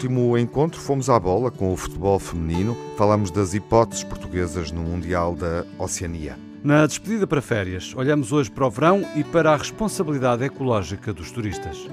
último encontro fomos à bola com o futebol feminino. Falamos das hipóteses portuguesas no Mundial da Oceania. Na despedida para férias, olhamos hoje para o verão e para a responsabilidade ecológica dos turistas.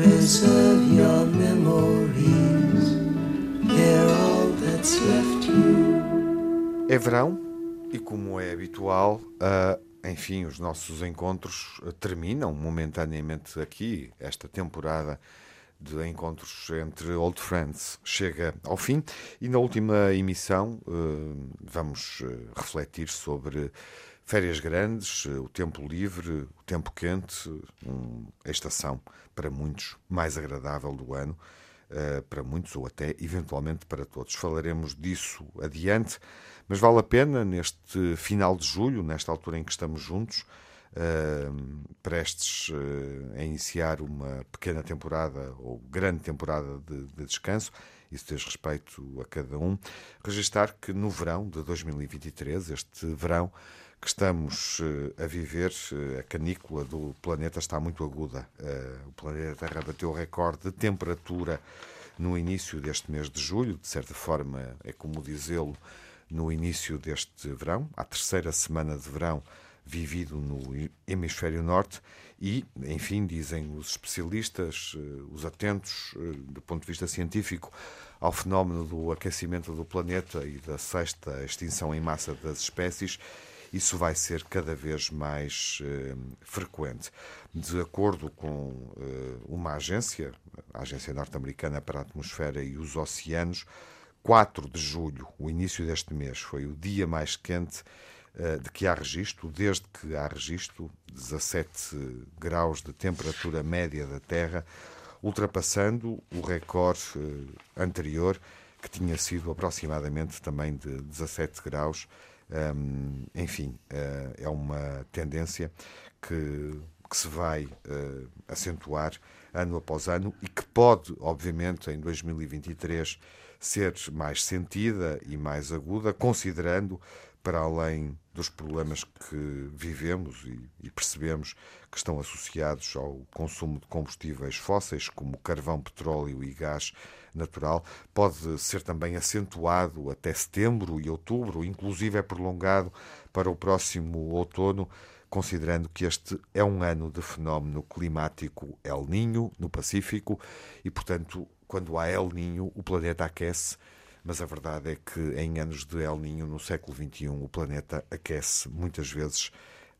Preserve your memories. They're all that's left you. É verão e, como é habitual, uh, enfim, os nossos encontros terminam momentaneamente aqui. Esta temporada de encontros entre old friends chega ao fim e na última emissão uh, vamos refletir sobre férias grandes, o tempo livre, o tempo quente, um, a estação para muitos mais agradável do ano, uh, para muitos ou até eventualmente para todos. Falaremos disso adiante, mas vale a pena neste final de julho, nesta altura em que estamos juntos, uh, prestes uh, a iniciar uma pequena temporada ou grande temporada de, de descanso, isso diz respeito a cada um, registar que no verão de 2023, este verão, que estamos eh, a viver, eh, a canícula do planeta está muito aguda. Eh, o planeta Terra bateu o recorde de temperatura no início deste mês de julho, de certa forma é como dizê-lo, no início deste verão, a terceira semana de verão vivido no hemisfério norte e, enfim, dizem os especialistas, os atentos do ponto de vista científico ao fenómeno do aquecimento do planeta e da sexta extinção em massa das espécies, isso vai ser cada vez mais uh, frequente. De acordo com uh, uma agência, a Agência Norte-Americana para a Atmosfera e os Oceanos, 4 de julho, o início deste mês, foi o dia mais quente uh, de que há registro, desde que há registro, 17 graus de temperatura média da Terra, ultrapassando o recorde anterior, que tinha sido aproximadamente também de 17 graus um, enfim, uh, é uma tendência que, que se vai uh, acentuar ano após ano e que pode, obviamente, em 2023 ser mais sentida e mais aguda, considerando, para além dos problemas que vivemos e, e, percebemos que estão associados ao consumo de combustíveis fósseis, como carvão, petróleo e gás natural, pode ser também acentuado até setembro e outubro, inclusive é prolongado para o próximo outono, considerando que este é um ano de fenómeno climático El Ninho no Pacífico e, portanto, quando há El Ninho, o planeta aquece mas a verdade é que em anos de El Ninho, no século XXI, o planeta aquece muitas vezes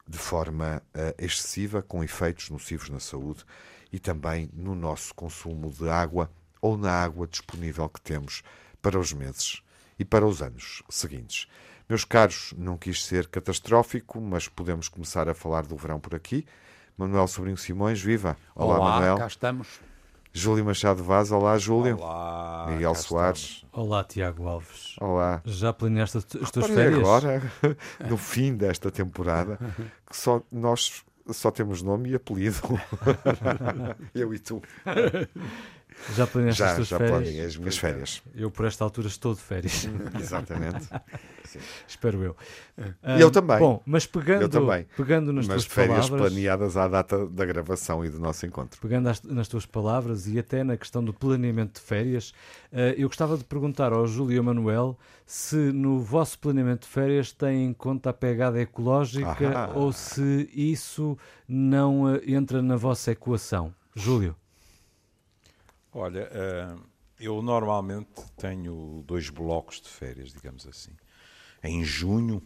de forma uh, excessiva, com efeitos nocivos na saúde e também no nosso consumo de água ou na água disponível que temos para os meses e para os anos seguintes. Meus caros, não quis ser catastrófico, mas podemos começar a falar do verão por aqui. Manuel Sobrinho Simões, viva! Olá, Olá Manuel. cá estamos. Júlio Machado Vaz, olá Júlio. Olá. Miguel Soares. Estamos. Olá Tiago Alves. Olá. Já planeaste as tuas férias? agora, no fim desta temporada, que só nós só temos nome e apelido. Eu e tu. Já planeaste já, as tuas já férias? Já as minhas férias. Eu, por esta altura, estou de férias. Exatamente. Espero eu. Um, eu também. Bom, mas pegando, eu também. pegando nas mas tuas férias palavras... planeadas à data da gravação e do nosso encontro. Pegando as, nas tuas palavras e até na questão do planeamento de férias, uh, eu gostava de perguntar ao Júlio Manuel se no vosso planeamento de férias tem em conta a pegada ecológica ah. ou se isso não uh, entra na vossa equação. Júlio. Olha, eh, eu normalmente tenho dois blocos de férias, digamos assim. Em junho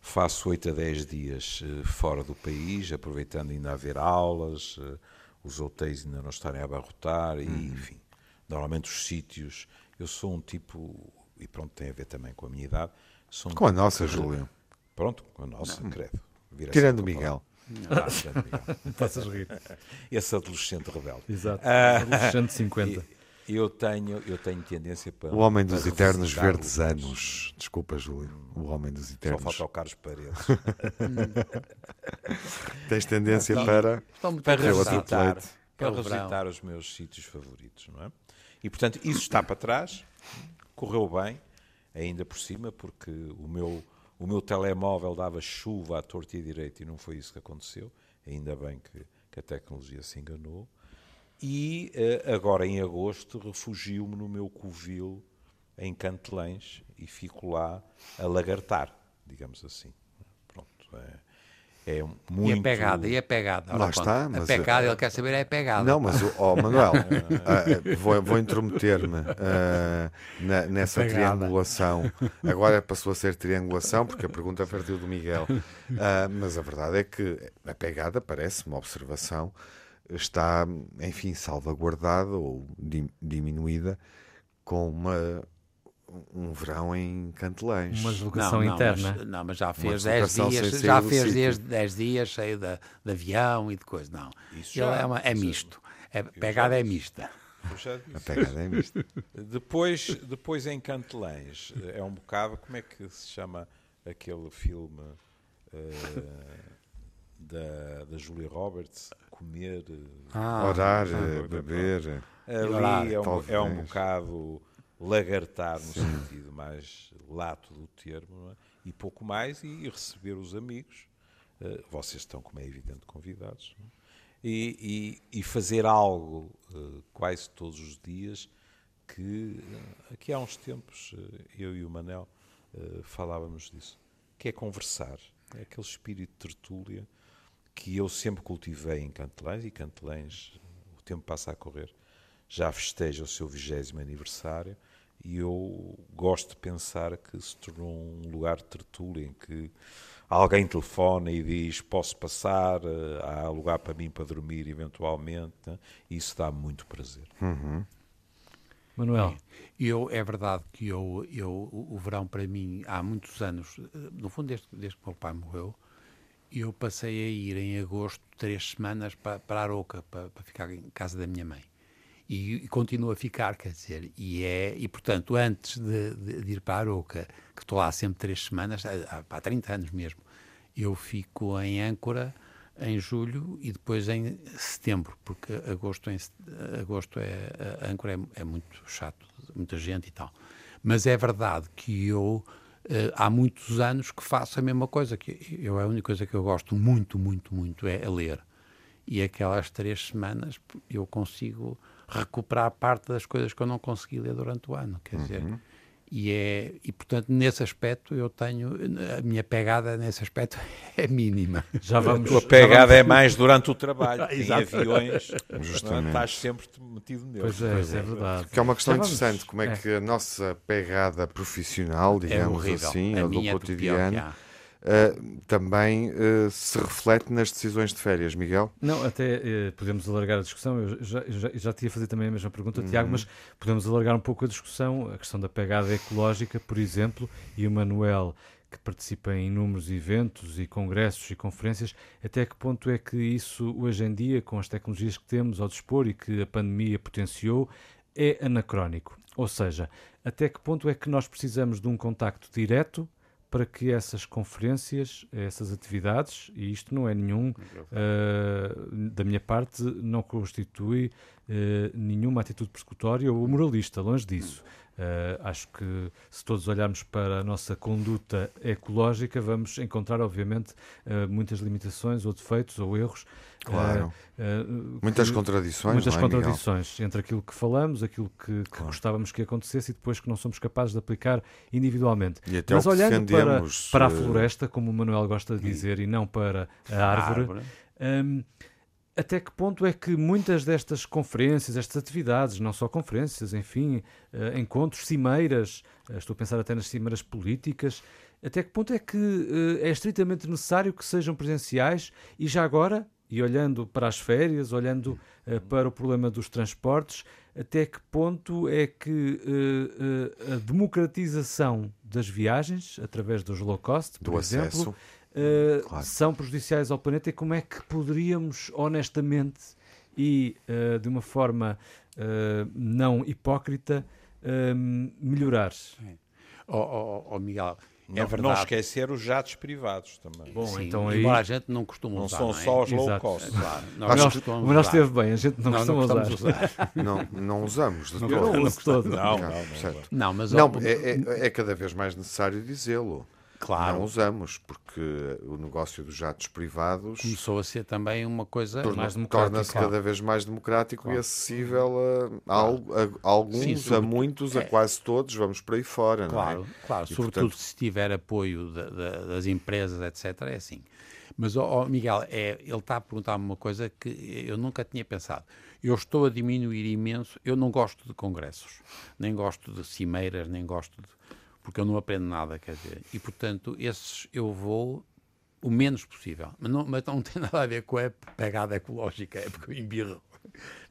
faço 8 a 10 dias eh, fora do país, aproveitando ainda a haver aulas, eh, os hotéis ainda não estarem a abarrotar, e, uhum. enfim, normalmente os sítios. Eu sou um tipo, e pronto, tem a ver também com a minha idade. Um com tipo a nossa, Júlio. Pronto, com a nossa, não. credo. Tirando o Miguel. Ah, Faças rir. Esse adolescente rebelde. Exato. Uh, adolescente 50. Eu tenho, eu tenho tendência para. O Homem dos Eternos Verdes. Anos. Desculpa, Júlio. O Homem dos Só Eternos. falta o Carlos Paredes. Tens tendência Então, para. Estão muito para Revisitar. Para revisitar os meus sítios favoritos, não é? E portanto, isso está para trás, correu bem, ainda por cima, porque o meu, o meu telemóvel dava chuva à torta e à direita e não foi isso que aconteceu. Ainda bem que, que a tecnologia se enganou. E eh, agora em agosto refugio-me no meu covil em Cantelães e fico lá a lagartar, digamos assim. Pronto, é, é muito... E a pegada, e a pegada. Ora, Lá está, A mas- pegada, ele quer saber é a pegada. Não, mas, o oh, Manuel, ah, vou, vou intrometer-me na- nessa triangulação. Agora passou a ser triangulação, porque a pergunta partiu do Miguel. Ah, mas a verdade é que a pegada, parece uma observação, está, enfim, salvaguardada ou di- diminuída com uma, um verão em Cantelães. Uma Não, deslocação não, interna. Mas, não, mas já fez deslocação 10 sem dias, já fez sítio. 10, 10 dias cheio de, de avião e de coisa. Não. Isso Ele já, é, uma, é misto. É, pegada é mista. A pegada é mista. Depois, depois em Cantelães, é um bocado, como é que se chama aquele filme eh, da, da Julia Roberts? Comer. eh, Ah, Orar, eh, beber. Ali é um, é um bocado lagartar no sentido mais lato do termo, é? e pouco mais, e receber os amigos. Eh, vocês estão, como é evidente, convidados. é? E, e- e fazer algo eh, quase todos os dias que eh, aqui há uns tempos eu e o Manel falávamos disso, que é conversar, é aquele espírito de tertúlia que eu sempre cultivei em Cantelães e Cantelães, o tempo passa a correr, já festeja o seu vigésimo aniversário e eu gosto de pensar que se tornou um lugar de tertúlia em que alguém telefona e diz posso passar, eh, há lugar para mim para dormir eventualmente, né? e isso dá muito prazer. Manuel, Eu, é verdade que eu, eu, o o verão para mim, há muitos anos, eh, no fundo desde, desde que meu pai morreu, eu passei a ir em agosto três semanas para, para Aroca, para, para ficar em casa da minha mãe. E, e continuo a ficar, quer dizer, e é, e portanto, antes de, de- de ir para Aroca, que estou lá sempre três semanas, há, há 30 anos mesmo, eu fico em âncora em julho e depois em setembro, porque agosto, em, agosto é, a âncora é, é muito chato, muita gente e tal. Mas é verdade que eu eh, há muitos anos que faço a mesma coisa, que eu a única coisa que eu gosto muito, muito, muito é a ler. E aquelas três semanas eu consigo recuperar parte das coisas que eu não consegui ler durante o ano, quer dizer. E, é, e portanto, nesse aspecto, eu tenho. A minha pegada nesse aspecto é mínima. já vamos. A tua já pegada vamos- é mais durante o trabalho. em aviões, não é? Justamente. estás sempre metido neles. Pois é, isso é verdade. Que é uma questão Já vamos- interessante, como é, é. que a nossa pegada profissional, É digamos horrível. assim, a ou do é cotidiano, eh, também eh, se reflete nas decisões de férias, Miguel? Não, até eh, podemos alargar a discussão. Eu já, já, eu já te ia fazer também a mesma pergunta, Tiago, mas podemos alargar um pouco a discussão. A questão da pegada ecológica, por exemplo, e o Manuel, que participa em inúmeros eventos e congressos e conferências, até que ponto é que isso, hoje em dia, com as tecnologias que temos ao dispor e que a pandemia potenciou, é anacrónico? Ou seja, até que ponto é que nós precisamos de um contacto direto para que essas conferências, essas atividades, e isto não é nenhum, eh, da minha parte, não constitui eh, nenhuma atitude persecutória ou moralista, longe disso. Eh, acho que se todos olharmos para a nossa conduta ecológica, vamos encontrar, obviamente, eh, muitas limitações ou defeitos ou erros. Claro. eh, Muitas que- contradições, muitas não é, Miguel? contradições entre aquilo que falamos, aquilo que, que Claro. gostávamos que acontecesse e depois que não somos capazes de aplicar individualmente. E até Mas olhando para, para a floresta, como o Manuel gosta de dizer, e não para a árvore, hum, até que ponto é que muitas destas conferências, estas atividades, não só conferências, enfim, eh, encontros, cimeiras, eh, estou a pensar até nas cimeiras políticas, até que ponto é que eh, é estritamente necessário que sejam presenciais e já agora, e olhando para as férias, olhando para o problema dos transportes, até que ponto é que a democratização das viagens, através dos low cost, por do exemplo, acesso. Uh, Claro. são prejudiciais ao planeta e como é que poderíamos honestamente e uh, de uma forma uh, não hipócrita, uh, melhorar-se. Ó oh, oh, oh, Miguel, não, é verdade. não esquecer os jatos privados também. Bom, Sim, então aí... A gente não costuma não usar. Não são só os low cost. Claro, nós, nós, mas nós esteve bem, a gente não, não costuma não usar. usar. não, não usamos de não. Não, não, não, não, mas não é, é, é cada vez mais necessário dizê-lo. Claro. Não usamos, porque o negócio dos jatos privados começou a ser também uma coisa torna, mais democrática. Torna-se claro. cada vez mais democrático claro. e acessível a, a, a, alguns, Sim, a muitos, é. a quase todos. Vamos por aí fora, claro, não é? Claro, e, sobretudo portanto... se tiver apoio das empresas, etc. É assim. Mas, oh, Miguel, é, ele está a perguntar-me uma coisa que eu nunca tinha pensado. Eu estou a diminuir imenso. Eu não gosto de congressos, nem gosto de cimeiras, nem gosto de porque eu não aprendo nada, quer dizer. E, portanto, esses eu vou o menos possível. Mas não, mas não tem nada a ver com a pegada ecológica, é porque eu embirro.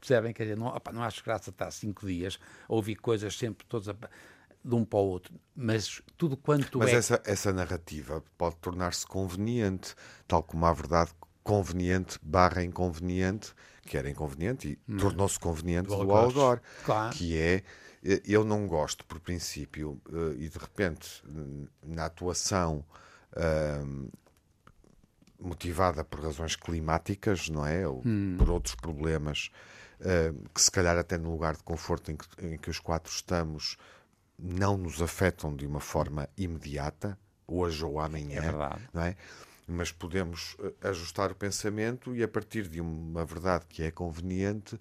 Percebem? Quer dizer, não, opa, não acho graça estar cinco dias a ouvir coisas sempre todas a, de um para o outro. Mas tudo quanto mas é... essa, essa narrativa pode tornar-se conveniente, tal como a verdade conveniente barra inconveniente, que era inconveniente e hum. tornou-se conveniente do, do Algor, claro. que é eu não gosto, por princípio, eh, e de repente, na atuação uh, motivada por razões climáticas, não é? Ou hum. por outros problemas, uh, que se calhar até no lugar de conforto em que, em que os quatro estamos não nos afetam de uma forma imediata, hoje ou amanhã, é não é? Mas podemos eh, ajustar o pensamento e, a partir de uma verdade que é conveniente,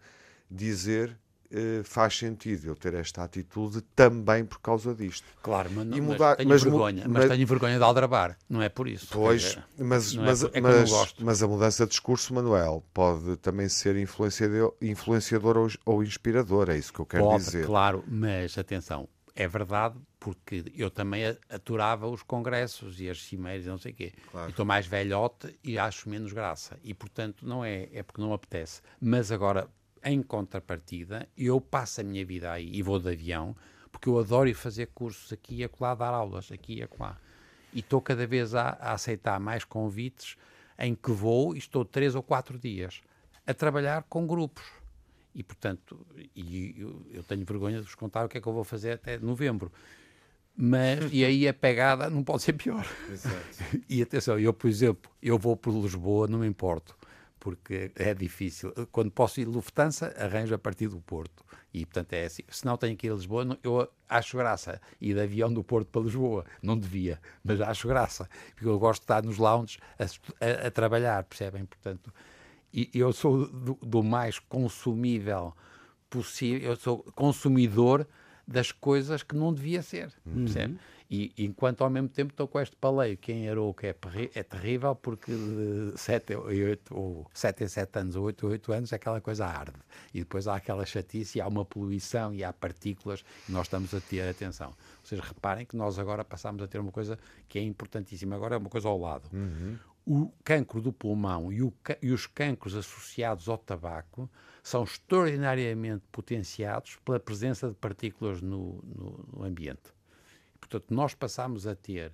dizer eh, faz sentido eu ter esta atitude também por causa disto. Claro, mas, não, mudar, mas tenho mas, vergonha, mas, mas, tenho vergonha de aldrabar, não é por isso. Pois, mas, mas, é, é mas, mas, a mudança de discurso, Manuel, pode também ser influenciador, influenciador ou, ou inspirador, é isso que eu quero pode, dizer. Claro, mas atenção, é verdade porque eu também aturava os congressos e as cimeiras e não sei o quê. Claro. Estou mais velhote e acho menos graça. E, portanto, não é, é porque não apetece. Mas agora, em contrapartida, eu passo a minha vida aí e vou de avião, porque eu adoro ir fazer cursos aqui e acolá, dar aulas aqui e acolá. E estou cada vez a, a, aceitar mais convites em que vou e estou três ou quatro dias a trabalhar com grupos. E, portanto, e eu, eu tenho vergonha de vos contar o que é que eu vou fazer até novembro. Mas, e aí a pegada não pode ser pior. Exato. E atenção, eu, por exemplo, eu vou por Lisboa, não me importo porque é difícil. Quando posso ir Lufthansa, arranjo a partir do Porto. E, portanto, é assim. Se não tenho que ir a Lisboa, eu acho graça. Ir de avião do Porto para Lisboa. Não devia, mas acho graça. Porque eu gosto de estar nos lounges a, a, a trabalhar, percebem? Portanto, e eu sou do, do mais consumível possível. Eu sou consumidor das coisas que não devia ser, uhum. percebe? E enquanto ao mesmo tempo estou com este paleio que em Arouca é, é terrível porque de 7 em 8, ou 7 em 7 anos ou 8 em 8 anos aquela coisa arde. E depois há aquela chatice e há uma poluição e há partículas e nós estamos a ter atenção. Vocês reparem que nós agora passamos a ter uma coisa que é importantíssima, agora é uma coisa ao lado. Uhum. O cancro do pulmão e, o, e os cancros associados ao tabaco são extraordinariamente potenciados pela presença de partículas no, no, no ambiente. Portanto, nós passamos a ter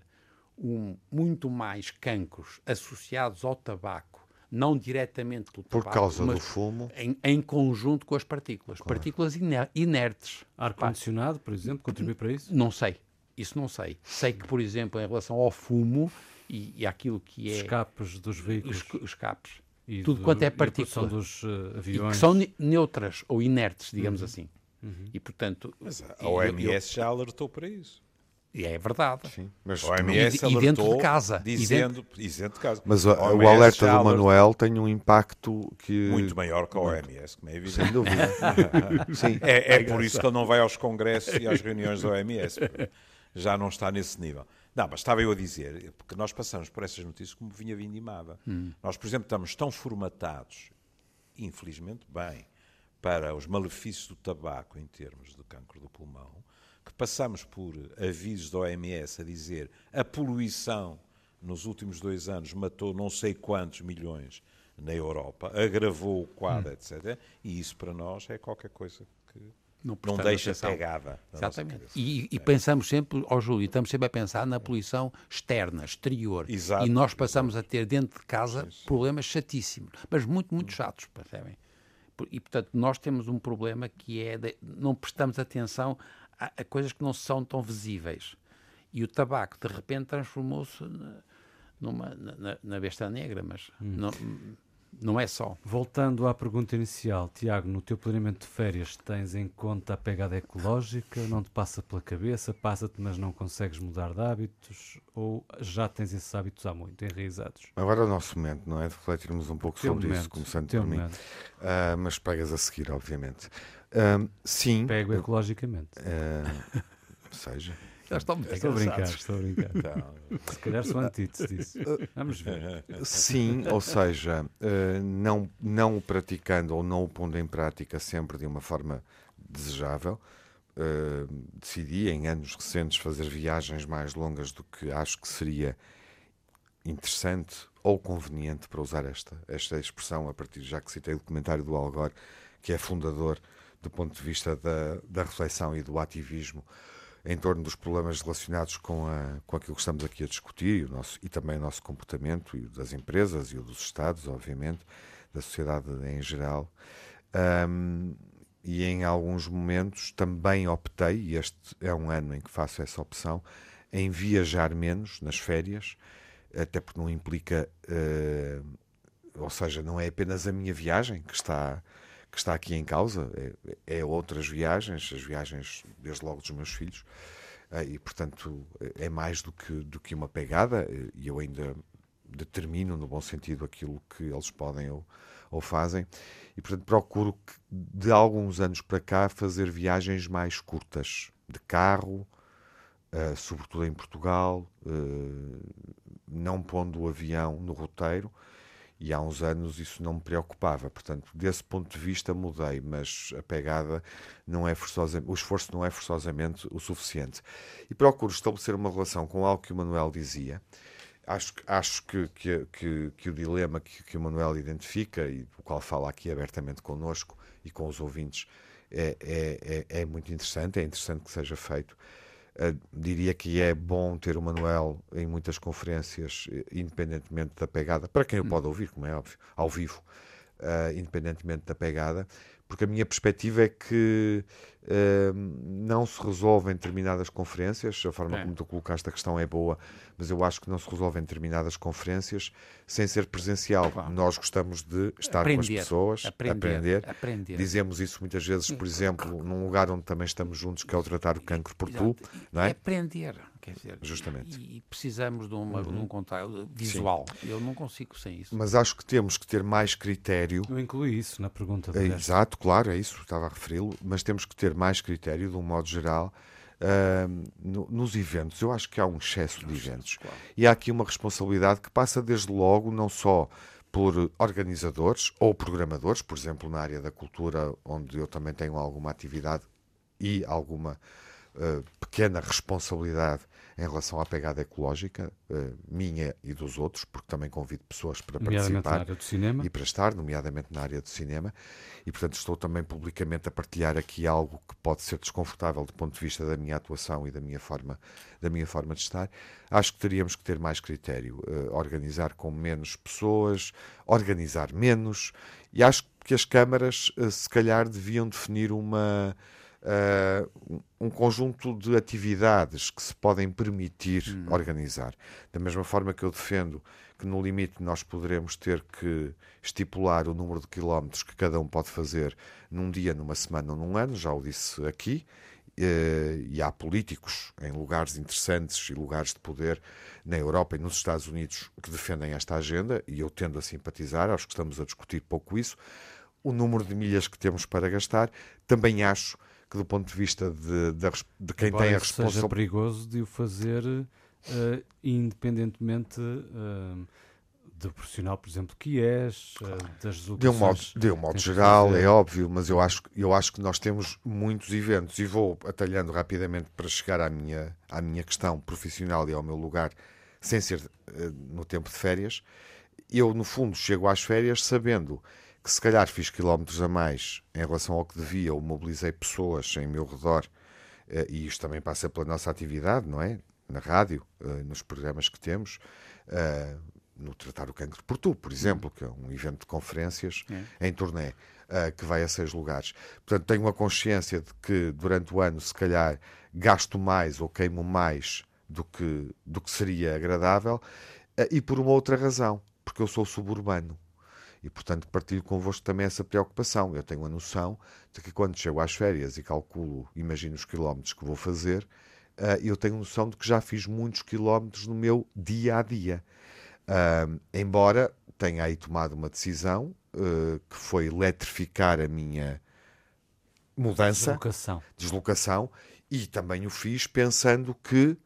um, muito mais cancros associados ao tabaco, não diretamente pelo Por tabaco, causa do fumo? Em, em, conjunto com as partículas. Claro. Partículas iner inertes. Ar-condicionado, por exemplo, contribui para isso? Não sei. Isso não sei. Sei que, por exemplo, em relação ao fumo e, e aquilo que é... Escapes dos veículos. Os, escapes. E tudo do, quanto é partícula. dos uh, aviões. que são neutras ou inertes, digamos uhum. assim. Uhum. E, portanto... Mas a OMS eu, eu, já alertou para isso. E é verdade. Sim, mas o OMS e, e dentro de casa. Dizendo, dentro de casa. Mas o, o alerta do Manuel tem um impacto que... Muito maior que a OMS, como é evidente. Sem dúvida. Sim. É, é por isso que ele não vai aos congressos e às reuniões da OMS. Já não está nesse nível. Não, mas estava eu a dizer, porque nós passamos por essas notícias como vinha vindimada. Hum. Nós, por exemplo, estamos tão formatados, infelizmente bem, para os malefícios do tabaco em termos de cancro do pulmão, que passamos por avisos da OMS a dizer a poluição nos últimos dois anos matou não sei quantos milhões na Europa, agravou o quadro, hum. etc. E isso para nós é qualquer coisa que não, não deixa atenção. pegada. Exatamente. E, e é. pensamos sempre, ó oh, Júlio, estamos sempre a pensar na poluição externa, exterior. Exato, e nós passamos a ter dentro de casa problemas chatíssimos, mas muito, muito chatos, percebem? E, portanto, nós temos um problema que é de, não prestamos atenção a, a, coisas que não são tão visíveis. E o tabaco, de repente, transformou-se numa, na, na besta negra, mas hum. não, não é só. Voltando à pergunta inicial, Tiago, no teu planeamento de férias tens em conta a pegada ecológica? Não te passa pela cabeça? Passa-te, mas não consegues mudar de hábitos? Ou já tens esses hábitos há muito enraizados? Agora é o nosso momento, não é? De refletirmos um pouco teu sobre momento, isso, começando por mim. Uh, mas pegas a seguir, obviamente. Uh, sim. Pego ecologicamente. Uh, seja. Já estão muito Estou a brincar, estou a brincar. Então, Se calhar são antíteses disso. Vamos ver. Sim, ou seja, eh, não, não o praticando ou não o pondo em prática sempre de uma forma desejável. Uh, decidi em anos recentes fazer viagens mais longas do que acho que seria interessante ou conveniente para usar esta, esta expressão a partir já que citei o documentário do Al Gore, que é fundador do ponto de vista da, da reflexão e do ativismo em torno dos problemas relacionados com, a, com aquilo que estamos aqui a discutir e, o nosso, e também o nosso comportamento e o das empresas e o dos Estados, obviamente, da sociedade em geral. Um, e em alguns momentos também optei, e este é um ano em que faço essa opção, em viajar menos nas férias, até porque não implica, uh, ou seja, não é apenas a minha viagem que está que está aqui em causa, é, é outras viagens, as viagens desde logo dos meus filhos, eh, e portanto é mais do que, do que uma pegada, e eu ainda determino no bom sentido aquilo que eles podem ou, ou fazem, e portanto procuro que, de alguns anos para cá fazer viagens mais curtas, de carro, uh, sobretudo em Portugal, uh, não pondo o avião no roteiro, e há uns anos isso não me preocupava. Portanto, desse ponto de vista mudei, mas a pegada não é forçosa, o esforço não é forçosamente o suficiente. E procuro estabelecer uma relação com algo que o Manuel dizia. Acho, acho que, que, que, que o dilema que, que o Manuel identifica e do qual fala aqui abertamente connosco e com os ouvintes é, é, é, é muito interessante, é interessante que seja feito. Uh, diria que é bom ter o Manuel em muitas conferências, eh, independentemente da pegada, para quem o pode ouvir, como é óbvio, ao vivo, uh, independentemente da pegada, porque a minha perspectiva é que uh, não se resolve em determinadas conferências, a forma é. como tu colocaste a questão é boa, mas eu acho que não se resolve em determinadas conferências sem ser presencial. Claro. Nós gostamos de estar aprender, com as pessoas, aprender, aprender. aprender. Dizemos isso muitas vezes, por exemplo, num lugar onde também estamos juntos, que é o tratar o cancro por tu, não é? Aprender. Quer dizer, Justamente. E, precisamos de, uma, uhum. de um contato visual. Sim. Eu não consigo sem isso. Mas acho que temos que ter mais critério. Eu incluí isso na pergunta. É, exato, claro, é isso, estava a referi-lo. Mas temos que ter mais critério, de um modo geral, uh, no, nos eventos. Eu acho que há um excesso de eventos. Claro. E há aqui uma responsabilidade que passa desde logo, não só por organizadores ou programadores, por exemplo, na área da cultura, onde eu também tenho alguma atividade e alguma uh, pequena responsabilidade em relação à pegada ecológica, uh, minha e dos outros, porque também convido pessoas para participar e para estar, nomeadamente na área do cinema, e portanto estou também publicamente a partilhar aqui algo que pode ser desconfortável do ponto de vista da minha atuação e da minha forma, da minha forma de estar. Acho que teríamos que ter mais critério, uh, organizar com menos pessoas, organizar menos, e acho que as câmaras, uh, se calhar, deviam definir uma uh, um conjunto de atividades que se podem permitir hum. organizar. Da mesma forma que eu defendo que no limite nós poderemos ter que estipular o número de quilómetros que cada um pode fazer num dia, numa semana ou num ano, já o disse aqui, uh, e há políticos em lugares interessantes e lugares de poder na Europa e nos Estados Unidos que defendem esta agenda, e eu tendo a simpatizar, acho que estamos a discutir pouco isso. O número de milhas que temos para gastar, também acho que do ponto de vista de, de, de quem Embora tem a responsabilidade... seja perigoso de o fazer uh, independentemente uh, do profissional, por exemplo, que és, uh, das de um modo, de um modo geral, é óbvio, mas eu acho, eu acho que nós temos muitos eventos e vou atalhando rapidamente para chegar à minha, à minha questão profissional e ao meu lugar, sem ser no tempo de férias. Eu, no fundo, chego às férias sabendo que se calhar fiz quilómetros a mais em relação ao que devia, ou mobilizei pessoas em meu redor, eh, e isto também passa pela nossa atividade, não é? Na rádio, eh, nos programas que temos, eh, no Tratar o Cancro por Tu, por exemplo, que é um evento de conferências em turnê, uh, que vai a seis lugares. Portanto, tenho a consciência de que durante o ano, se calhar, gasto mais ou queimo mais do que, do que seria agradável, uh, e por uma outra razão, porque eu sou suburbano. E, portanto, partilho convosco também essa preocupação. Eu tenho a noção de que quando chego às férias e calculo, imagino os quilómetros que vou fazer, uh, eu tenho noção de que já fiz muitos quilómetros no meu dia a dia. Uh, embora tenha aí tomado uma decisão uh, que foi eletrificar a minha mudança, Deslocação. deslocação, e também o fiz pensando que,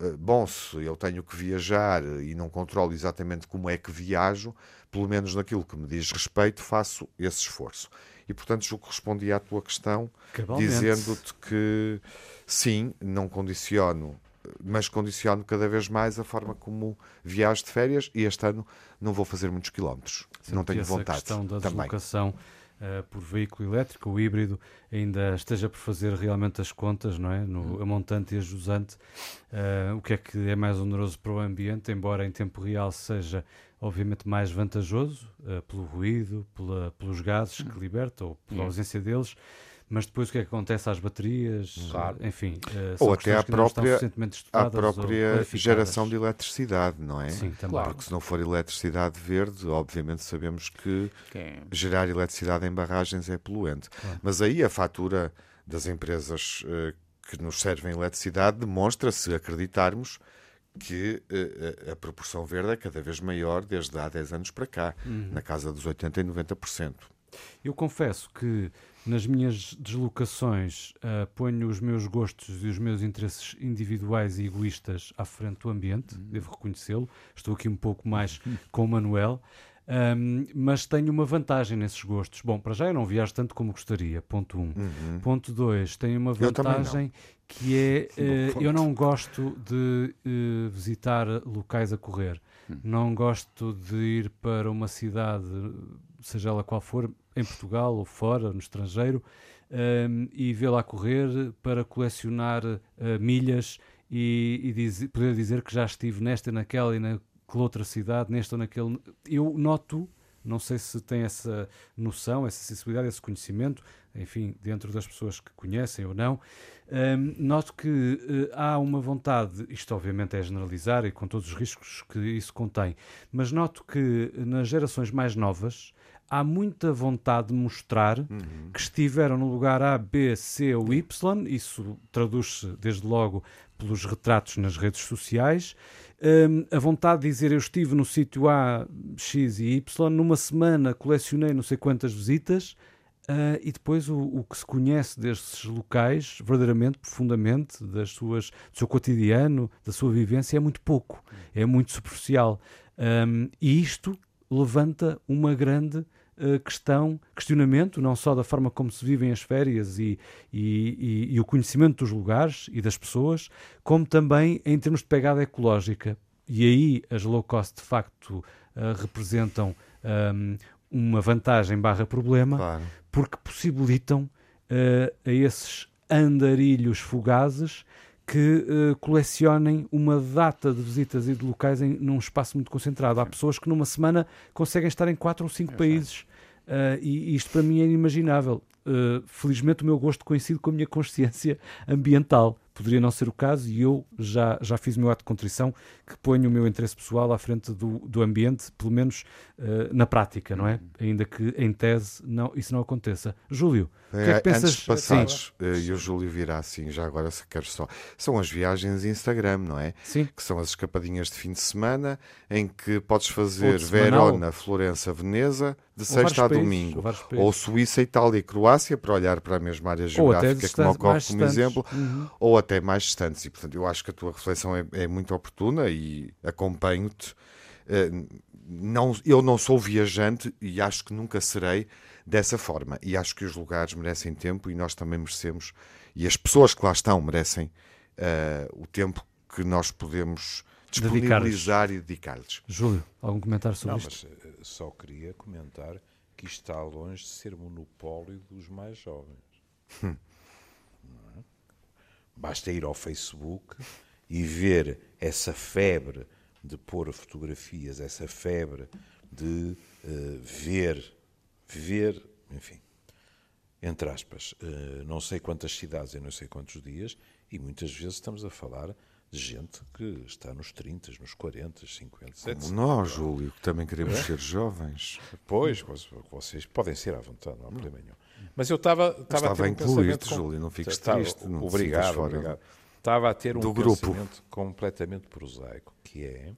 uh, bom, se eu tenho que viajar e não controlo exatamente como é que viajo, pelo menos naquilo que me diz respeito, faço esse esforço. E, portanto, julgo que respondi à tua questão dizendo-te que sim, não condiciono, mas condiciono cada vez mais a forma como viajo de férias e este ano não vou fazer muitos quilómetros. Sendo não tenho essa vontade questão da também. deslocação eh, por veículo elétrico ou híbrido ainda esteja por fazer realmente as contas, não é? No, a montante e a jusante, eh, o que é que é mais oneroso para o ambiente, embora em tempo real seja obviamente mais vantajoso eh, pelo ruído, pela- pelos gases que liberta ou pela ausência deles, mas depois o que é que acontece às baterias, Claro. enfim, eh, Ou até à própria- À própria geração de eletricidade, não é? Sim, também. Claro. Porque se não for eletricidade verde, obviamente sabemos que Que é- gerar eletricidade em barragens é poluente. Mas aí a fatura das empresas eh, que nos servem eletricidade demonstra, se acreditarmos, que eh, a, a proporção verde é cada vez maior desde há 10 anos para cá, Uhum. na casa dos 80% e 90%. Eu confesso que nas minhas deslocações ah, ponho os meus gostos e os meus interesses individuais e egoístas à frente do ambiente, devo reconhecê-lo. Estou aqui um pouco mais com o Manuel. Ahm, mas tenho uma vantagem nesses gostos. Bom, para já eu não viajo tanto como gostaria, ponto um. Ponto dois, tenho uma vantagem que é, ponto. eu não gosto de eh, visitar locais a correr. Não gosto de ir para uma cidade, seja ela qual for, em Portugal ou fora, no estrangeiro, ehm, e vê-la correr para colecionar eh, milhas e, e dizer- poder dizer que já estive nesta, naquela e naquela outra cidade, neste ou naquele. Eu noto, não sei se tem essa noção, essa sensibilidade, esse conhecimento, enfim, dentro das pessoas que conhecem ou não, Hum, noto que eh, há uma vontade, isto obviamente é generalizar e com todos os riscos que isso contém, mas noto que nas gerações mais novas há muita vontade de mostrar que estiveram no lugar A, B, C ou Y, isso traduz-se desde logo pelos retratos nas redes sociais. Hum, a vontade de dizer eu estive no sítio A, X e Y, numa semana colecionei não sei quantas visitas, ah, e depois o, o que se conhece destes locais, verdadeiramente, profundamente, das suas, do seu cotidiano, da sua vivência, é muito pouco, é muito superficial. Ahm, e isto levanta uma grande questão, questionamento, não só da forma como se vivem as férias e, e- e- e o conhecimento dos lugares e das pessoas, como também em termos de pegada ecológica. E aí as low cost, de facto, ah, representam ahm, uma vantagem barra problema, Claro. porque possibilitam eh, a esses andarilhos fugazes que eh, colecionem uma data de visitas e de locais em, num espaço muito concentrado. Há pessoas que numa semana conseguem estar em quatro ou cinco países eh, e, isto para mim é inimaginável. Eh, felizmente o meu gosto coincide com a minha consciência ambiental. Poderia não ser o caso e eu já, já fiz o meu ato de contrição que ponho o meu interesse pessoal à frente do, do ambiente, pelo menos eh, na prática, não é? Ainda que em tese não, isso não aconteça. Júlio, o que é que Eh, pensas? Antes de passares, eh, e o Júlio virá assim, já agora se queres só. São as viagens Instagram, não é? Sim, Que são as escapadinhas de fim de semana em que podes fazer. Verona, Florença, Veneza, de sexta a países, domingo. ou Suíça, Itália e Croácia, para olhar para a mesma área geográfica que me ocorre como distantes. exemplo, Uhum. ou até mais distantes. E, portanto, eu acho que a tua reflexão é, é muito oportuna e acompanho-te. Eh, não, eu não sou viajante e acho que nunca serei dessa forma. E acho que os lugares merecem tempo e nós também merecemos, e as pessoas que lá estão merecem eh, o tempo que nós podemos Dedicar-lhes. disponibilizar e dedicar-lhes. Júlio, algum comentário sobre Não, isto? mas só queria comentar que isto está longe de ser monopólio dos mais jovens. Hum. É? Basta ir ao Facebook e ver essa febre de pôr fotografias, essa febre de uh, ver, ver, enfim, entre aspas, uh, não sei quantas cidades em não sei quantos dias, e muitas vezes estamos a falar gente que está nos 30, nos 40, 50, etc. Como nós, Júlio, que também queremos é? ser jovens. Pois, vocês podem ser à vontade, não há problema nenhum. Mas eu estava, estava a ter um incluir-te, com... Júlio, não fiques estava, triste. Não obrigado, obrigado. Estava a ter um do pensamento grupo. completamente prosaico, que é,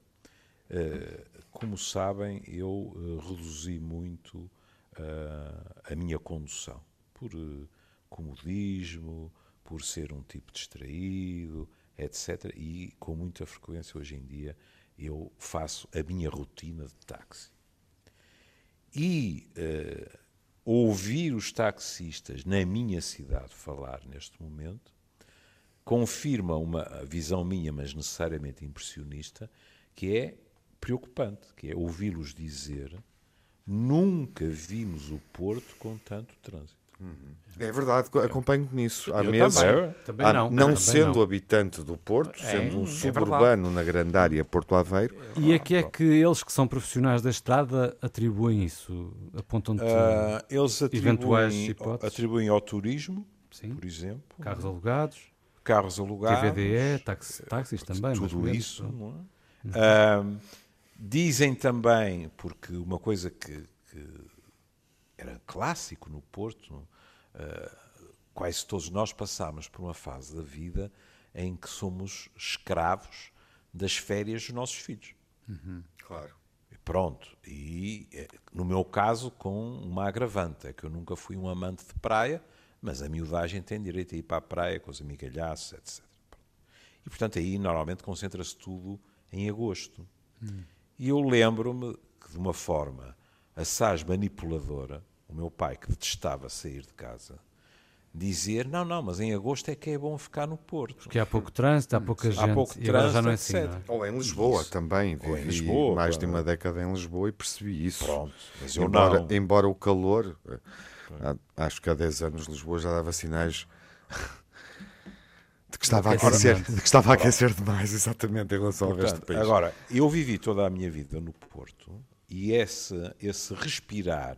uh, como sabem, eu uh, reduzi muito uh, a minha condução, por comodismo, por ser um tipo distraído, etc. E com muita frequência hoje em dia eu faço a minha rotina de táxi. E uh, ouvir os taxistas na minha cidade falar neste momento confirma uma visão minha, mas necessariamente impressionista, que é preocupante, que é ouvi-los dizer nunca vimos o Porto com tanto trânsito. Uhum. É verdade, acompanho nisso. Há eu meses, também, também há, não, não sendo não. habitante do Porto, É, sendo um é suburbano na grande área Porto Aveiro, E a que é que eles que são profissionais da estrada atribuem isso? Apontam-te Uh, eles Eventuais atribuem, hipóteses? atribuem ao turismo, sim, por exemplo, carros alugados, carros alugados, TVDE, táxi, táxis também. tudo isso. não é? Ah, dizem também, porque uma coisa que, que era clássico no Porto, ah, quase todos nós passámos por uma fase da vida em que somos escravos das férias dos nossos filhos. claro. E Pronto, e eh, no meu caso com uma agravante, é que eu nunca fui um amante de praia, mas a miudagem tem direito a ir para a praia com os amigalhaços, etc. E portanto aí normalmente concentra-se tudo em agosto. E eu lembro-me que de uma forma assaz manipuladora, o meu pai, que detestava sair de casa, dizer, não, não, mas em agosto é que é bom ficar no Porto. Porque há pouco trânsito, há pouca gente. pouco e agora já trânsito, não é assim. etc. não é? Ou em Lisboa Isso. também. Ou em Vivi Lisboa, mais de claro. uma década em Lisboa e percebi isso. Pronto, mas eu embora, não. embora o calor, eh, há- acho que há 10 anos Lisboa já dava sinais de que estava a aquecer, Aquecimento. de que estava a aquecer demais, exatamente, em relação ao resto do Portanto, país. agora, eu vivi toda a minha vida no Porto e esse, esse respirar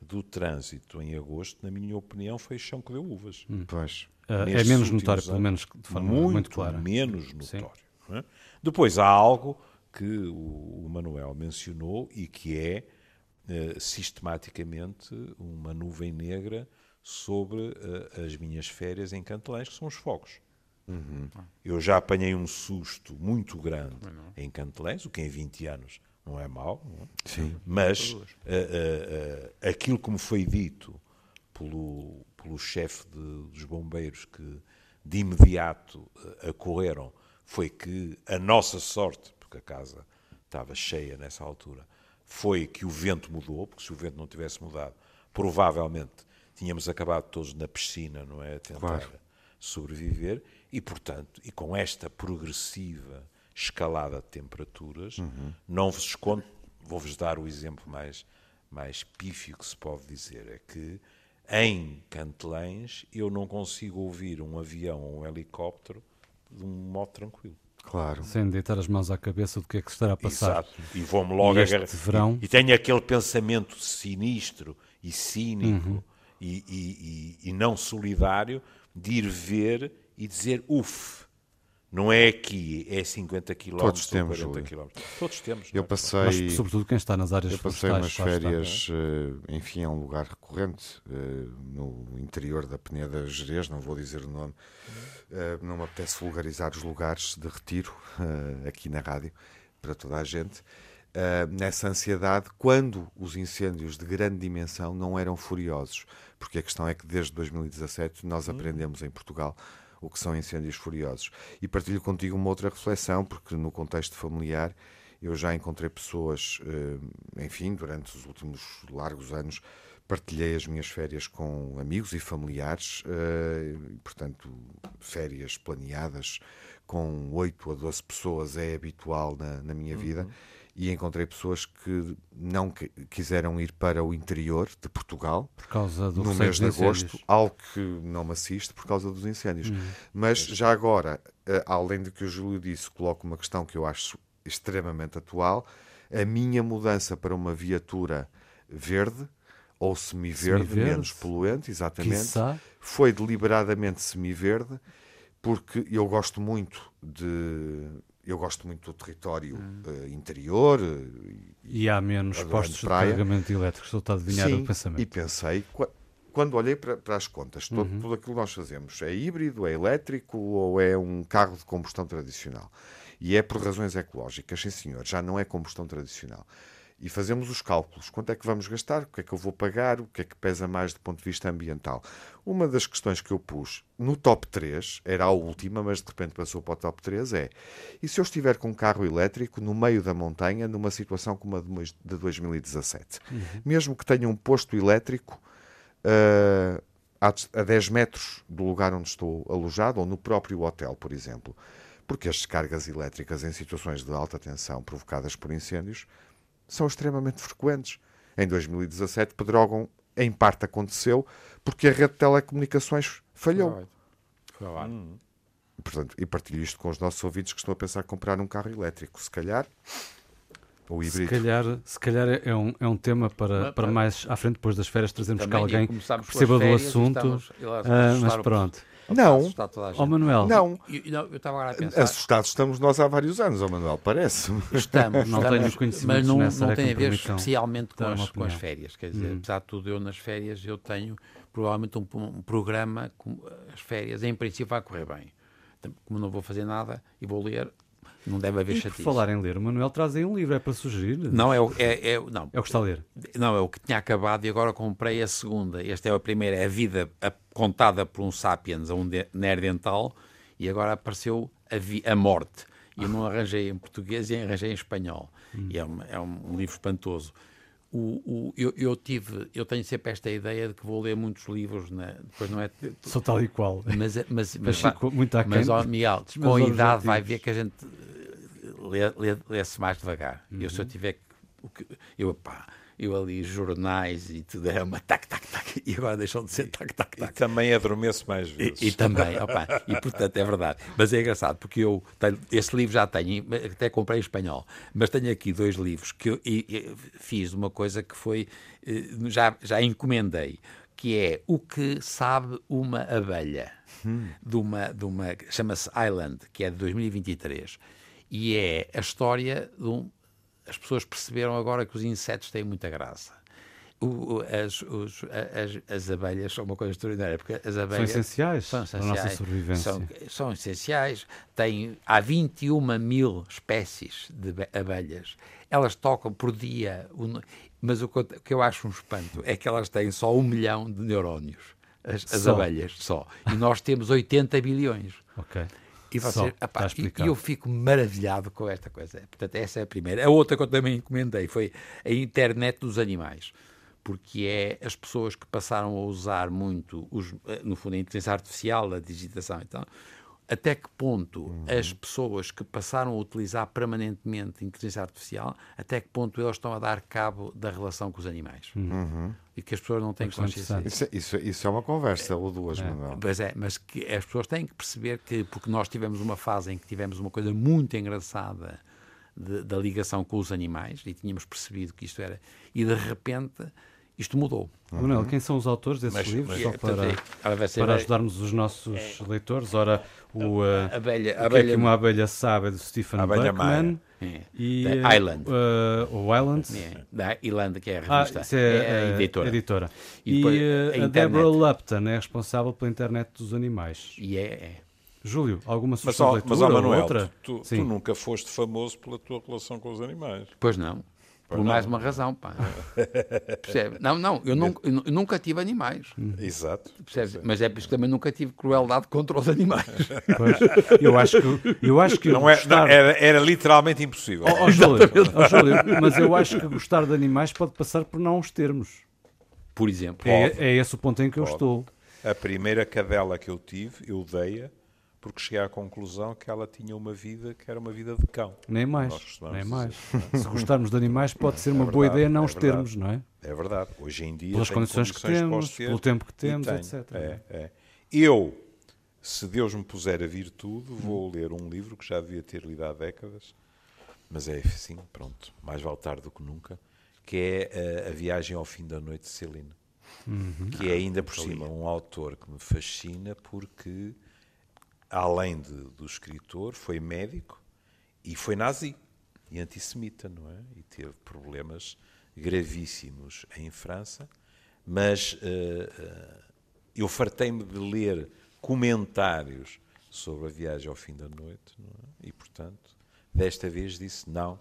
do trânsito em agosto, na minha opinião, foi chão que deu uvas. Pois. Ah, é menos notório, pelo anos, menos de forma muito, muito, clara. menos notório. não é? Depois há algo que o, o Manuel mencionou e que é eh, sistematicamente uma nuvem negra sobre eh, as minhas férias em Cantelães, que são os fogos. Eu já apanhei um susto muito grande em Cantelães, o que em 20 anos não é mau, não é? Sim. mas eh, eh, eh, aquilo que me foi dito pelo, pelo chefe de- dos bombeiros que de imediato eh, acorreram foi que a nossa sorte, porque a casa estava cheia nessa altura, foi que o vento mudou, porque se o vento não tivesse mudado, provavelmente tínhamos acabado todos na piscina, não é? A tentar Claro. sobreviver e, portanto, e com esta progressiva escalada de temperaturas, não vos escondo, vou-vos dar o exemplo mais, mais pífio que se pode dizer, é que em Cantelães eu não consigo ouvir um avião ou um helicóptero de um modo tranquilo. Claro. Sem deitar as mãos à cabeça do que é que se estará a passar. Exato. E vou-me logo agarrar- verão- E, e tenho aquele pensamento sinistro e cínico Uhum. e, e- e- e não solidário de ir ver e dizer, uf, não é aqui, é 50 km Todos temos, ou 40 Júlio. km. Todos temos. Eu é? passei. Mas, sobretudo, quem está nas áreas Eu passei umas sabe estar. férias, eh, enfim, é um lugar recorrente eh, no interior da Peneda Gerês, não vou dizer o nome, Eh, não me apetece vulgarizar os lugares de retiro aqui na rádio para toda a gente. Eh, nessa ansiedade, quando os incêndios de grande dimensão não eram furiosos, porque a questão é que desde 2017 nós aprendemos em Portugal o que são incêndios furiosos. E partilho contigo uma outra reflexão, porque no contexto familiar eu já encontrei pessoas, eh, enfim, durante os últimos largos anos, partilhei as minhas férias com amigos e familiares, eh, portanto, férias planeadas com 8 a 12 pessoas é habitual na, na minha vida. E encontrei pessoas que não qui- quiseram ir para o interior de Portugal, Por causa do no mês de agosto, algo que não me assiste por causa dos incêndios. Uhum. Mas já agora, eh, além de que o Júlio disse, coloco uma questão que eu acho extremamente atual. A minha mudança para uma viatura verde ou semiverde, Semiverde. menos poluente, exatamente, Quiçá. foi deliberadamente semiverde, porque eu gosto muito de eu gosto muito do território eh, interior eh, E há menos postos de carregamento elétrico. Estou a adivinhar Sim, o pensamento. E pensei, qu- quando olhei para, para as contas, todo, Uhum. tudo aquilo que nós fazemos, é híbrido, é elétrico ou é um carro de combustão tradicional? E é por razões ecológicas, sim senhor, já não é combustão tradicional. E fazemos os cálculos, quanto é que vamos gastar, o que é que eu vou pagar, o que é que pesa mais do ponto de vista ambiental. Uma das questões que eu pus no top 3, era a última, mas de repente passou para o top 3, é e se eu estiver com um carro elétrico no meio da montanha, numa situação como a de mois- de 2017? Mesmo que tenha um posto elétrico uh, a, a 10 metros do lugar onde estou alojado ou no próprio hotel, por exemplo. Porque as descargas elétricas em situações de alta tensão provocadas por incêndios são extremamente frequentes. Em 2017, Pedrógão, em parte, aconteceu porque a rede de telecomunicações falhou. Foi ao ar. Portanto, e partilho isto com os nossos ouvintes que estão a pensar em comprar um carro elétrico. Se calhar, ou Se híbrido. calhar, se calhar é, um, é um tema para, para mais à frente, depois das férias, trazermos cá alguém que perceba do férias assunto. estamos- lá Ah, mas pronto. Não. assustar toda a gente. Ó Manuel, Não, E- e não, eu estava agora a pensar. assustados estamos nós há vários anos, ó Manuel, parece. Estamos, Não estamos, tenho conhecimentos mas não, não tem a ver especialmente com dar as, uma com as férias. Quer dizer, Hum. apesar de tudo, eu nas férias eu tenho provavelmente um, um programa, com as férias em princípio vai correr bem. Então, Como não vou fazer nada e vou ler, não deve haver e por chatice. falar em ler, o Manuel traz aí um livro, é para sugerir? Não, é o, é, é, não, É o que está a ler. não, é o que tinha acabado e agora comprei a segunda. Esta é a primeira, é a vida contada por um sapiens, a um de- neandertal, e agora apareceu a, vi- a morte. E eu não arranjei em português e arranjei em espanhol. E é, uma- é um, um livro espantoso. O, o- eu, eu tive, eu tenho sempre esta ideia de que vou ler muitos livros, né? depois não é. Sou tal e qual. Mas, mas, mas, Mas muito aquém mas ó, Miguel, com a idade vai objetivos. ver que a gente eh, lê, lê, lê-se mais devagar. Eu se eu tiver que, o que- eu, pá, eu ali jornais e tudo é uma tac, tac, tac, e agora deixou de ser tac, tac, E tac. também adormeço mais vezes. E, e também, opa, e portanto é verdade. Mas é engraçado, porque eu tenho, esse livro já tenho, e até comprei em espanhol, mas tenho aqui dois livros que eu e- e fiz uma coisa que foi, eh, já, já encomendei, que é O que sabe uma abelha, de uma, de uma chama-se Island, que é de 2023, e é a história de um, as pessoas perceberam agora que os insetos têm muita graça. O- as, os- as, as abelhas são uma coisa extraordinária, porque as São abelhas essenciais são para a nossa essenciais, sobrevivência. São, são essenciais. Tem, há 21 mil espécies de be- abelhas. Elas tocam por dia. mas o que, eu, acho um espanto é que elas têm só um milhão de neurónios. As, as abelhas, só. E nós temos 80 bilhões. Ok. E, você, epá, e- e eu fico maravilhado com esta coisa. Portanto, essa é a primeira. A outra que eu também encomendei foi a internet dos animais. Porque é as pessoas que passaram a usar muito, os, eh, no fundo, a inteligência artificial, a digitação. Então, até que ponto as pessoas que passaram a utilizar permanentemente a inteligência artificial, até que ponto eles estão a dar cabo da relação com os animais? E que as pessoas não têm questão consciência disso. Isso, é- isso, é- isso é uma conversa ou duas, Manuel. Pois é, mas que as pessoas têm que perceber que, porque nós tivemos uma fase em que tivemos uma coisa muito engraçada de- da ligação com os animais e tínhamos percebido que isto era, e de repente isto mudou. Manuel, quem são os autores desses Mas- livros? mas- Só para, é- para a- ajudarmos os nossos leitores. Ora, o, a abelha, a o que é que abelha, uma abelha sabe é do Stephen A abelha Buckman. é, E, da Island. uh, o Island. é, da Irlanda, que é a Ah, revista, isso é, é a editora. editora. E E, depois uh, a a. Deborah Lupton é responsável pela internet dos animais. E é, é. Júlio, alguma Mas, sugestão ó, de leitura mas ó, ou Manuel, outra? tu, tu Sim. nunca foste famoso pela tua relação com os animais. Pois não. Por mais uma razão, pá. Percebe? Não, não, eu, nunca, eu nu- eu nunca tive animais. Exato. Percebe? Mas é por isso que também nunca tive crueldade contra os animais. Pois, eu acho que, eu acho que Não é, gostar... não, era, era literalmente impossível. Ó, ó, Júlio, ó, Júlio, mas eu acho que gostar de animais pode passar por não os termos. Por exemplo. É, é esse o ponto em que eu Pode. estou. A primeira cadela que eu tive, eu dei-a porque cheguei à conclusão que ela tinha uma vida que era uma vida de cão. Nem mais. Nem mais. dizer. Se gostarmos de animais, pode ser uma boa verdade, ideia não é os verdade. termos, não é? É verdade. Hoje em dia Pelas condições que temos, ter pelo tempo que temos, etc. É, é. Eu, se Deus me puser a vir tudo, vou ler um livro que já devia ter lido há décadas, mas é assim, pronto, mais vale tarde do que nunca, que é a, a Viagem ao Fim da Noite de Celine. Uhum. Que é ainda por cima um autor que me fascina porque, além de, do escritor, foi médico e foi nazi e antissemita, não é? E teve problemas gravíssimos em França, mas uh, eu fartei-me de ler comentários sobre a viagem ao fim da noite, é? e portanto, desta vez disse não,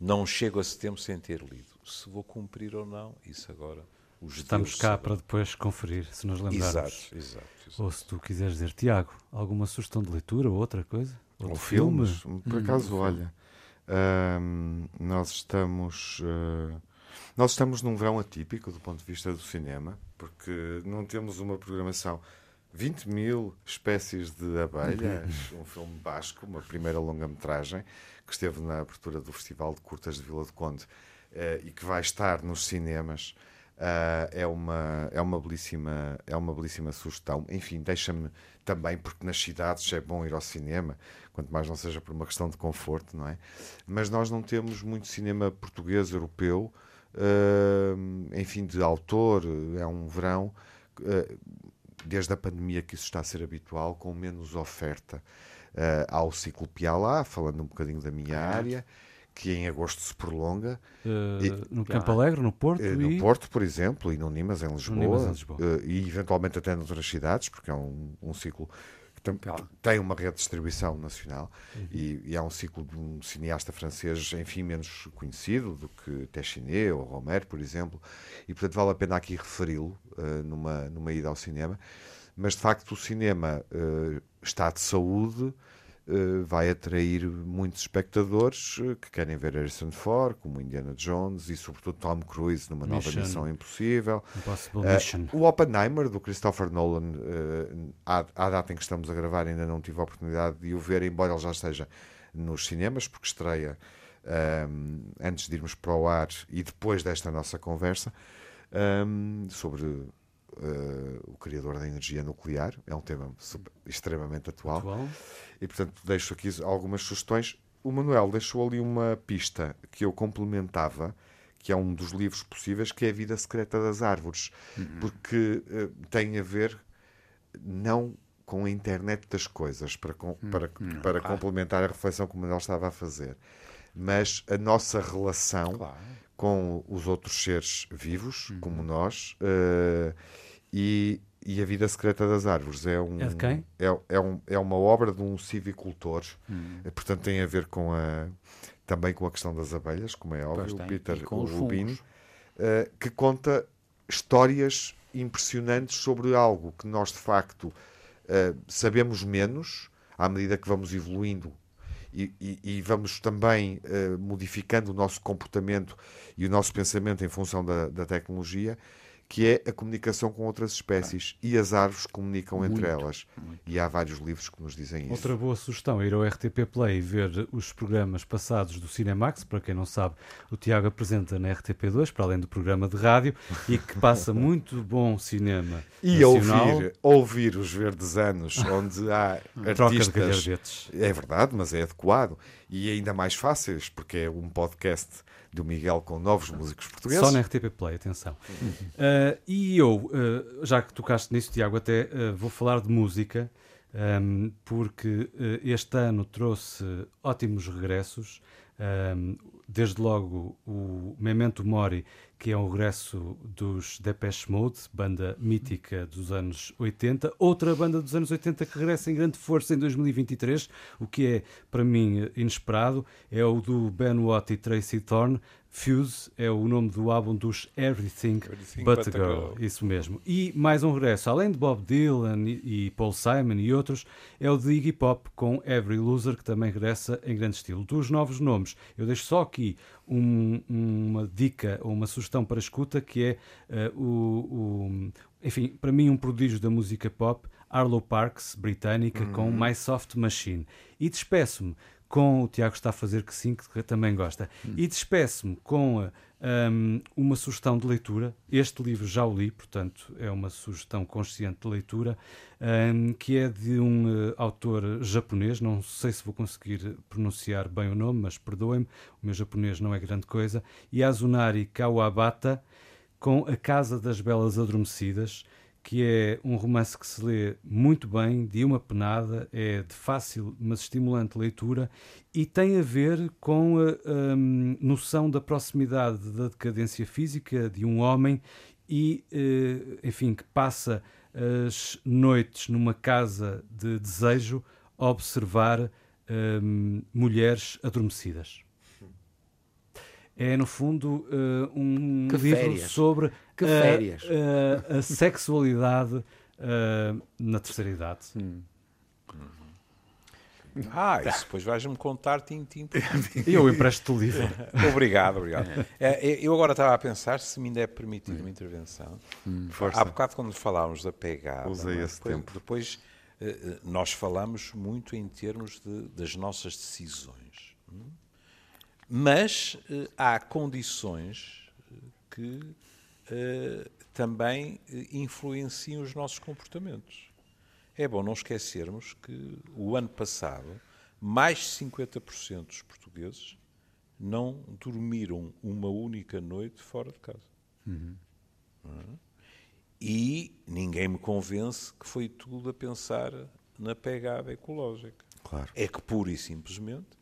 não chego a setembro sem ter lido. Se vou cumprir ou não, isso agora Estamos cá para depois conferir, se nos lembrarmos. Exato, exato, exato. Ou se tu quiseres dizer, Tiago, alguma sugestão de leitura ou outra coisa? Ou filmes? Filme? Por acaso, hum, olha, nós estamos. Uh, nós estamos num verão atípico do ponto de vista do cinema, porque não temos uma programação 20 mil espécies de abelhas, um filme basco, uma primeira longa-metragem, que esteve na abertura do Festival de Curtas de Vila do Conde uh, e que vai estar nos cinemas. Uh, é, uma, é, uma belíssima, é uma belíssima sugestão. Enfim, deixa-me também, porque nas cidades é bom ir ao cinema, quanto mais não seja por uma questão de conforto, não é? Mas nós não temos muito cinema português, europeu, uh, enfim, de autor. É um verão, uh, desde a pandemia, que isso está a ser habitual, com menos oferta. Uh, ao ciclo Pialá, falando um bocadinho da minha área que em agosto se prolonga. Uh, e, no Campo Alegre, no Porto? Uh, no e... Porto, por exemplo, e no Nimas, em Lisboa. Nimas, em Lisboa. Uh, e eventualmente até noutras cidades, porque é um, um ciclo que tem, tem, uma rede de distribuição nacional uhum. e, e, é um ciclo de um cineasta francês, enfim, menos conhecido do que Téchiné ou Romero, por exemplo, e portanto vale a pena aqui referi-lo numa, numa ida ao cinema. Mas de facto o cinema está de saúde eh, vai atrair muitos espectadores eh, que querem ver Harrison Ford, como Indiana Jones e, sobretudo, Tom Cruise numa Mission. nova Missão Impossível. Uh, o Oppenheimer, do Christopher Nolan, uh, à, à data em que estamos a gravar, ainda não tive a oportunidade de o ver, embora ele já esteja nos cinemas, porque estreia um, antes de irmos para o ar e depois desta nossa conversa um, sobre uh, o criador da energia nuclear. É um tema super, extremamente atual. atual. E, portanto, deixo aqui algumas sugestões. O Manuel deixou ali uma pista que eu complementava, que é um dos livros possíveis, que é A Vida Secreta das Árvores, uhum. porque uh, tem a ver não com a internet das coisas, para, com, uhum. para, uhum. para claro. complementar a reflexão que o Manuel estava a fazer, mas a nossa relação claro. com os outros seres vivos, uhum. como nós, uh, e, e A Vida Secreta das Árvores é um. É de quem? É, é, um, é uma obra de um civicultor, hum. portanto tem a ver com a, também com a questão das abelhas, como é óbvio, o Peter Rubin, uh, que conta histórias impressionantes sobre algo que nós de facto uh, sabemos menos à medida que vamos evoluindo e, e, e, vamos também uh, modificando o nosso comportamento e o nosso pensamento em função da, da tecnologia que é a comunicação com outras espécies ah. e as árvores comunicam muito, entre elas. Muito. E há vários livros que nos dizem isso. Outra boa sugestão é ir ao RTP Play e ver os programas passados do Cinemax. Para quem não sabe, o Tiago apresenta na RTP2, para além do programa de rádio, e que passa muito bom cinema. E ouvir, ouvir os verdes anos, onde há artistas. É verdade, mas é adequado. E ainda mais fáceis, porque é um podcast do Miguel com novos músicos portugueses. Só na RTP Play, atenção. Uh, e eu, uh, já que tocaste nisso, Tiago, até uh, vou falar de música, um, porque este ano trouxe ótimos regressos. Um, desde logo o Memento Mori, que é um regresso dos Depeche Mode, banda mítica dos anos 80. Outra banda dos anos 80 que regressa em grande força em 2023, o que é, para mim, inesperado, é o do Ben Watt e Tracy Thorn, Fuse é o nome do álbum dos Everything, Everything But, But a Girl. Girl. Isso mesmo. E mais um regresso, além de Bob Dylan e, Paul Simon e outros, é o de Iggy Pop com Every Loser, que também regressa em grande estilo. Dos novos nomes, eu deixo só aqui um, uma dica ou uma sugestão para escuta, que é uh, o, o, enfim, para mim um prodígio da música pop, Arlo Parks, britânica, com uhum. My Soft Machine. E despeço-me com o Tiago está a fazer que sim, que também gosta. E despeço-me com um, uma sugestão de leitura. Este livro já o li, portanto é uma sugestão consciente de leitura, um, que é de um uh, autor japonês. Não sei se vou conseguir pronunciar bem o nome, mas perdoem-me, o meu japonês não é grande coisa. Yazunari Kawabata, com A Casa das Belas Adormecidas que é um romance que se lê muito bem, de uma penada, é de fácil, mas estimulante leitura e tem a ver com a, a noção da proximidade da decadência física de um homem e, eh, enfim, que passa as noites numa casa de desejo a observar um, mulheres adormecidas. É, no fundo, uh, um que livro férias. sobre Que a- férias. a, a sexualidade uh, na terceira idade. Hum. Ah, isso depois vais-me contar tintim por eu empresto o livro. Obrigado, obrigado. É, é, eu agora estava a pensar se me ainda é permitido uma intervenção. Força. Há bocado, quando falávamos da pegada, Usei é? esse depois, tempo. depois eh, eh, nós falamos muito em termos de- das nossas decisões. hum? Mas eh, há condições eh, que eh, também influenciam os nossos comportamentos. É bom não esquecermos que o ano passado, mais de 50% dos portugueses não dormiram uma única noite fora de casa. Não é? E ninguém me convence que foi tudo a pensar na pegada ecológica. Claro. É que pura e simplesmente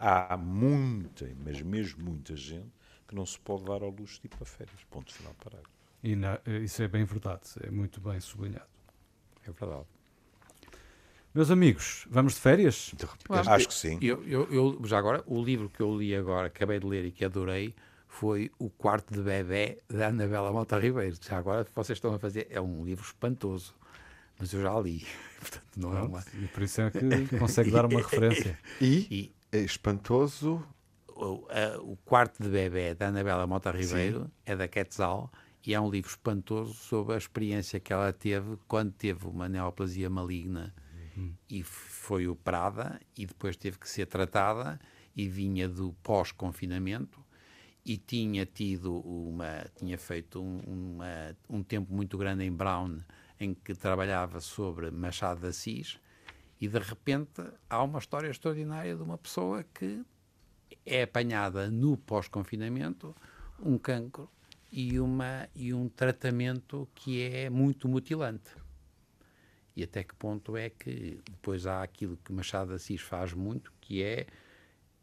há muita, mas mesmo muita gente que não se pode dar ao luxo de ir para férias. Ponto final parágrafo. E na- isso é bem verdade, é muito bem sublinhado. É verdade. Meus amigos, vamos de férias? Acho que sim. Eu, eu, eu- já agora, o livro que eu li agora, acabei de ler e que adorei, foi O Quarto de Bebé, da Anabela Mota Ribeiro. Já agora, vocês estão a fazer, é um livro espantoso, mas eu já li. Portanto, não é uma... E por isso é que consegue dar uma referência. E, E é espantoso, o, a- o Quarto de Bebé, da Anabela Mota Ribeiro, é da Quetzal, e é um livro espantoso sobre a experiência que ela teve quando teve uma neoplasia maligna. E foi operada e depois teve que ser tratada e vinha do pós-confinamento e tinha tido uma tinha feito um, uma- um tempo muito grande em Brown em que trabalhava sobre Machado de Assis e de repente há uma história extraordinária de uma pessoa que é apanhada no pós-confinamento um cancro e, uma, e um tratamento que é muito mutilante. E até que ponto é que depois há aquilo que Machado Assis faz muito, que é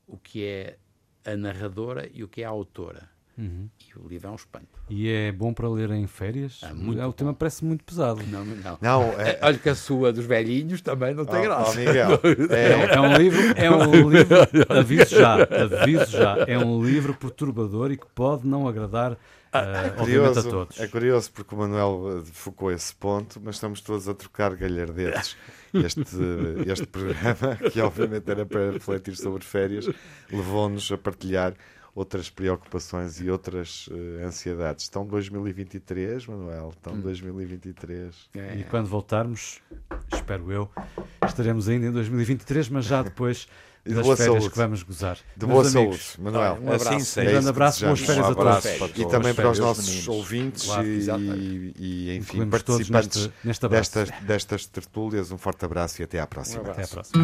o que é a narradora e o que é a autora. E o livro é um espanto. E é bom para ler em férias? Ah, muito é, o tema parece muito pesado. Não, não. Não, é- Olha que a sua dos velhinhos também não tem Ó, graça. ó, Miguel, É, é, é um livro, é um livro, aviso já, aviso já, é um livro perturbador e que pode não agradar, eh, obviamente, a curioso, todos. é curioso porque o Manuel eh, focou esse ponto, mas estamos todos a trocar galhardetes. Este, este programa, que obviamente era para refletir sobre férias, levou-nos a partilhar outras preocupações e outras eh, ansiedades. Estão 2023, Manuel, estão 2023. É. E quando voltarmos, espero eu, estaremos ainda em 2023, mas já depois E de das férias saúde. que vamos gozar. De Meus boa amigos, saúde, Manuel. Um abraço. Assim Um seja. grande abraço, boas férias a Um abraço todos. para E também para os Férias, nossos meninos. ouvintes Claro, e, e, enfim, Incluímos todos participantes neste- neste destas, destas tertúlias. Um forte abraço e até à próxima. Um Até à próxima.